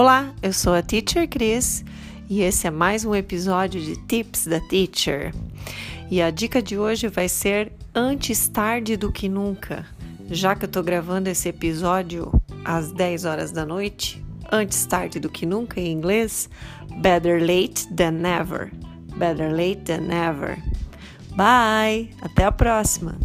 Olá, eu sou a Teacher Cris e esse é mais um episódio de Tips da Teacher. E a dica de hoje vai ser antes tarde do que nunca. Já que eu tô gravando esse episódio às 10 horas da noite, antes tarde do que nunca em inglês, better late than never. Better late than never. Bye! Até a próxima!